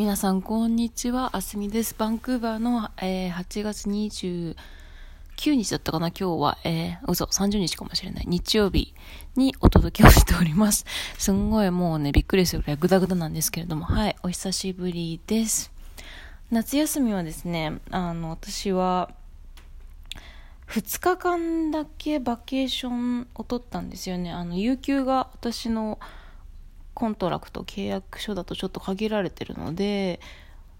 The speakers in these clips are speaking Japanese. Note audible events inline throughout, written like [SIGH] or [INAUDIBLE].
皆さん、こんにちは。あすみです。バンクーバーの、えー、8月29日だったかな今日は、えー、嘘、30日かもしれない。日曜日にお届けをしております。[LAUGHS] すんごいもうね、びっくりするぐらいグダグダなんですけれども、はい、お久しぶりです。夏休みはですね、あの、私は、2日間だけバケーションを取ったんですよね。あの、有給が私の、コントラクト契約書だとちょっと限られてるので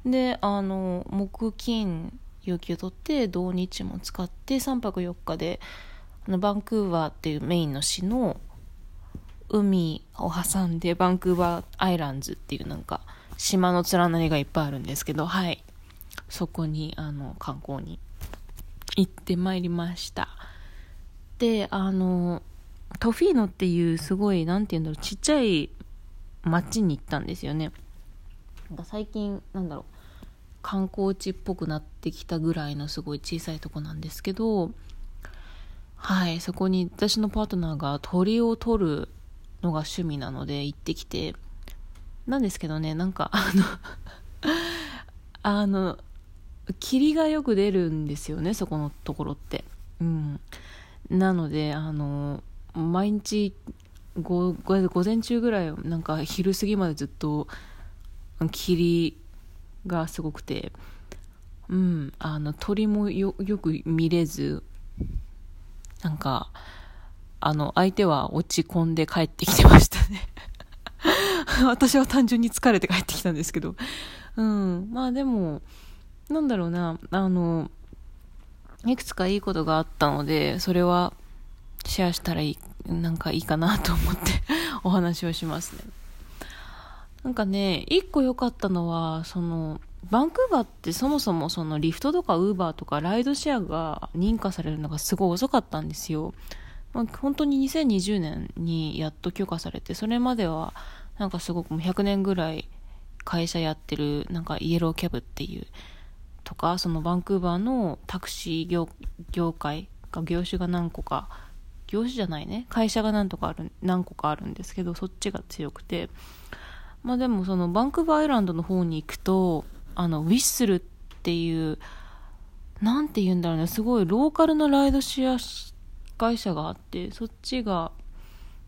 であの木金有給取って土日も使って3泊4日であのバンクーバーっていうメインの市の海を挟んでバンクーバーアイランズっていうなんか島の連なりがいっぱいあるんですけどはい。そこにあの観光に行ってまいりました。であのトフィーノっていうすごい何て言うんだろうちっちゃい街に行ったんですよね。最近なんだろう観光地っぽくなってきたぐらいのすごい小さいとこなんですけどはいそこに私のパートナーが鳥を取るのが趣味なので行ってきてなんですけどねなんかあのあの霧がよく出るんですよねそこのところって。うん。なのであの毎日午前中ぐらいなんか昼過ぎまでずっと霧がすごくてうんあの鳥もよく見れずなんかあの相手は落ち込んで帰ってきてましたね。[LAUGHS] 私は単純に疲れて帰ってきたんですけど。うんまあでもなんだろうなあのいくつかいいことがあったのでそれはシェアしたらいいなんかいいかなと思って [LAUGHS] お話をしますね。なんかね、一個良かったのは、その、バンクーバーってそもそもそのリフトとかウーバーとかライドシェアが認可されるのがすごい遅かったんですよ。まあ、本当に2020年にやっと許可されて、それまではなんかすごくもう100年ぐらい会社やってるなんかイエローキャブっていうとか、そのバンクーバーのタクシー業業界が業種が何個か業種じゃないね。会社が何とかある何個かあるんですけどそっちが強くて。まあでもそのバンクーバーアイランドの方に行くとあのウィッスルっていう何て言うんだろうね。すごいローカルのライドシェア会社があってそっちが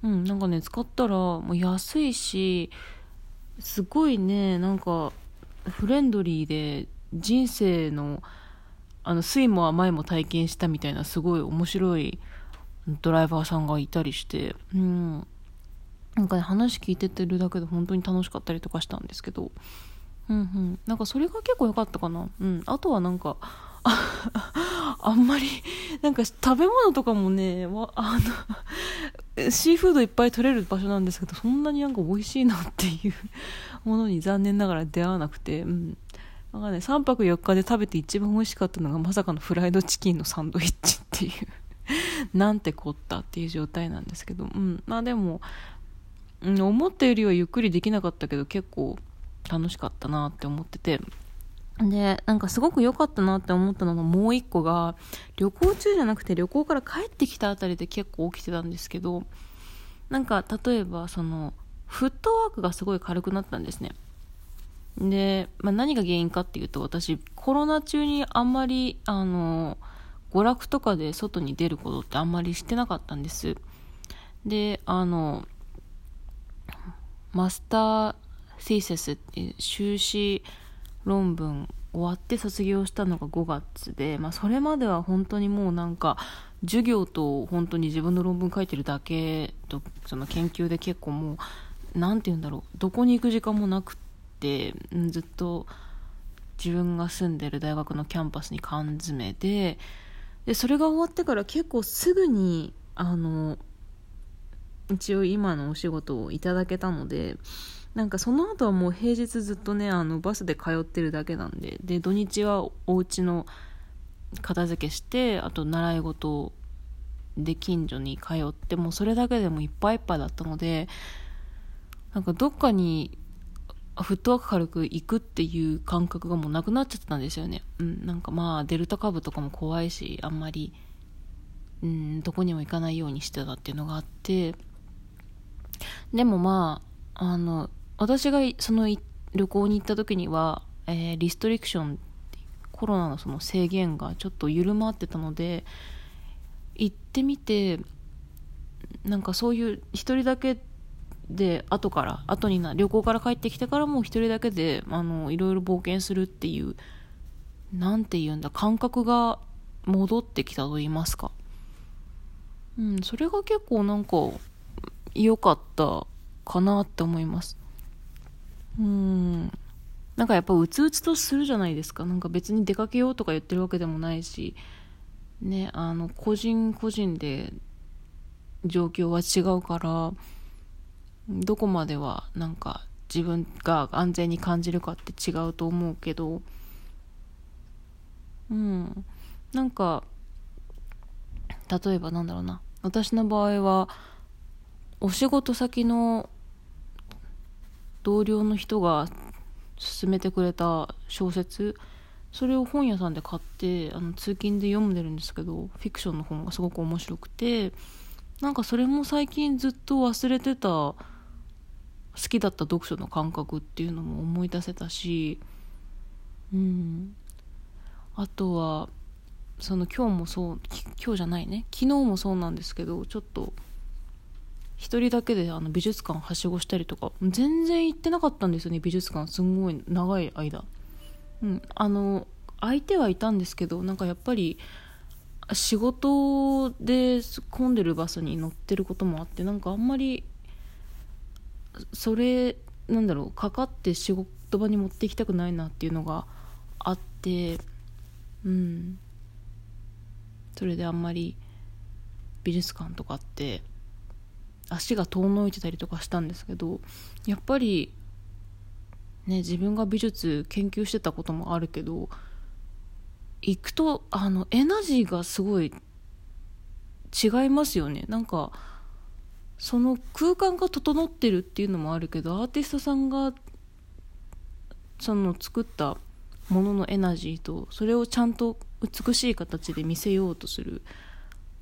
うんなんかね使ったらもう安いしすごいねなんかフレンドリーで人生のあの酸いも甘いも体験したみたいなすごい面白いドライバーさんがいたりして、うん。なんかね、話聞いててるだけで本当に楽しかったりとかしたんですけど、うんうん。なんかそれが結構良かったかな。うん。あとはなんか、[LAUGHS] あんまり、なんか食べ物とかもね、あの、シーフードいっぱい取れる場所なんですけど、そんなになんか美味しいなっていう [LAUGHS] ものに残念ながら出会わなくて、うん。なんかね、3泊4日で食べて一番美味しかったのがまさかのフライドチキンのサンドイッチっていう [LAUGHS] なんてこったっていう状態なんですけど、うん、まあでも、うん、思ったよりはゆっくりできなかったけど結構楽しかったなって思ってて。でなんかすごく良かったなって思ったのがもう一個が旅行中じゃなくて旅行から帰ってきたあたりで結構起きてたんですけどなんか例えばそのフットワークがすごい軽くなったんですね。で、まあ、何が原因かっていうと私コロナ中にあんまりあの娯楽とかで外に出ることってあんまりしてなかったんです。で、あの、マスター・シーセスっていう修士論文終わって卒業したのが5月で、まあ、それまでは本当にもうなんか授業と本当に自分の論文書いてるだけとその研究で結構もう何て言うんだろうどこに行く時間もなくってずっと自分が住んでる大学のキャンパスに缶詰ででそれが終わってから結構すぐにあの一応今のお仕事をいただけたのでなんかその後はもう平日ずっとねあのバスで通ってるだけなんでで土日はお家の片付けしてあと習い事で近所に通ってもうそれだけでもいっぱいいっぱいだったのでなんかどっかにフットワーク軽く行くっていう感覚がもうなくなっちゃったんですよね。うん、なんかまあデルタ株とかも怖いし、あんまり、うん、どこにも行かないようにしてたっていうのがあって、でもまあ、あの、私がその旅行に行った時には、えー、リストリクションコロナのその制限がちょっと緩まってたので行ってみてなんかそういう一人だけで後から後にな旅行から帰ってきてからも一人だけであのいろいろ冒険するっていうなんて言うんだ感覚が戻ってきたと言いますか。うんそれが結構なんか良かったかなって思います。うん。なんかやっぱうつうつとするじゃないですか。なんか別に出かけようとか言ってるわけでもないしねあの個人個人で状況は違うからどこまではなんか自分が安全に感じるかって違うと思うけど。うん。なんか例えばなんだろうな。私の場合はお仕事先の同僚の人が勧めてくれた小説それを本屋さんで買ってあの通勤で読んでるんですけどフィクションの本がすごく面白くてなんかそれも最近ずっと忘れてた好きだった読書の感覚っていうのも思い出せたしうん。あとはその今日もそう今日じゃないね。昨日もそうなんですけどちょっと一人だけであの美術館はしごしたりとか全然行ってなかったんですよね美術館。すんごい長い間。うん。あの相手はいたんですけどなんかやっぱり仕事で混んでるバスに乗ってることもあってなんかあんまりそれなんだろうかかって仕事場に持っていきたくないなっていうのがあってうん。それであんまり美術館とかって足が遠のいてたりとかしたんですけどやっぱりね自分が美術研究してたこともあるけど行くとあのエナジーがすごい違いますよね。なんかその空間が整ってるっていうのもあるけどアーティストさんがその作ったもののエナジーとそれをちゃんと美しい形で見せようとする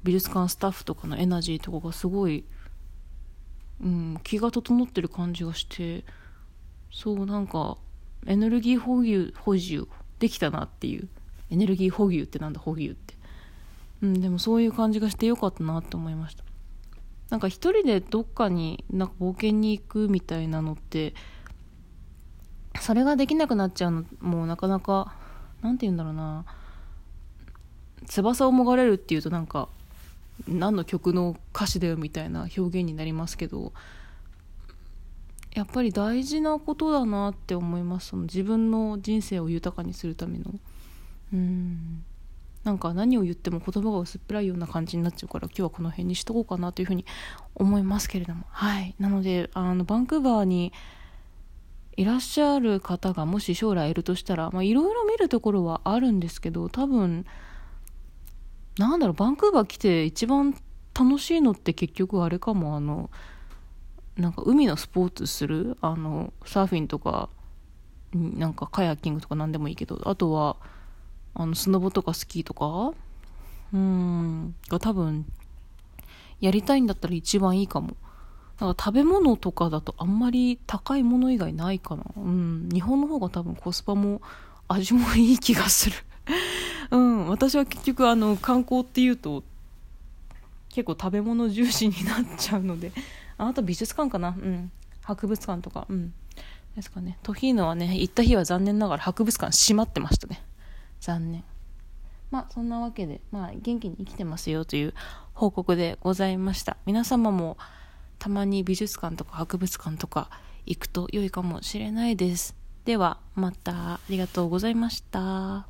美術館スタッフとかのエナジーとかがすごいうん、気が整ってる感じがしてそうなんかエネルギー補給補充できたなっていう。エネルギー補給ってなんだ補給って。うんでもそういう感じがしてよかったなって思いました。なんか一人でどっかになんか冒険に行くみたいなのってそれができなくなっちゃうのもうなかなか何て言うんだろうな。翼をもがれるっていうとなんか何の曲の歌詞だよみたいな表現になりますけどやっぱり大事なことだなって思います。その自分の人生を豊かにするための。うん。なんか何を言っても言葉が薄っぺらいような感じになっちゃうから今日はこの辺にしとこうかなというふうに思いますけれども。はい。なのであのバンクーバーにいらっしゃる方がもし将来いるとしたらいろいろ見るところはあるんですけど多分なんだろうバンクーバー来て一番楽しいのって結局あれかも。あのなんか海のスポーツするあのサーフィンとかなんかカヤッキングとか何でもいいけどあとはあのスノボとかスキーとか？うん。が多分やりたいんだったら一番いいかも。なんか食べ物とかだとあんまり高いもの以外ないかな。うん。日本の方が多分コスパも味もいい気がする。[LAUGHS] うん、私は結局あの観光っていうと結構食べ物重視になっちゃうので。あなた美術館かな。うん。博物館とか。うん。ですかね。トヒーノはね行った日は残念ながら博物館閉まってましたね残念。まあそんなわけでまあ元気に生きてますよという報告でございました。皆様もたまに美術館とか博物館とか行くと良いかもしれないです。ではまたありがとうございました。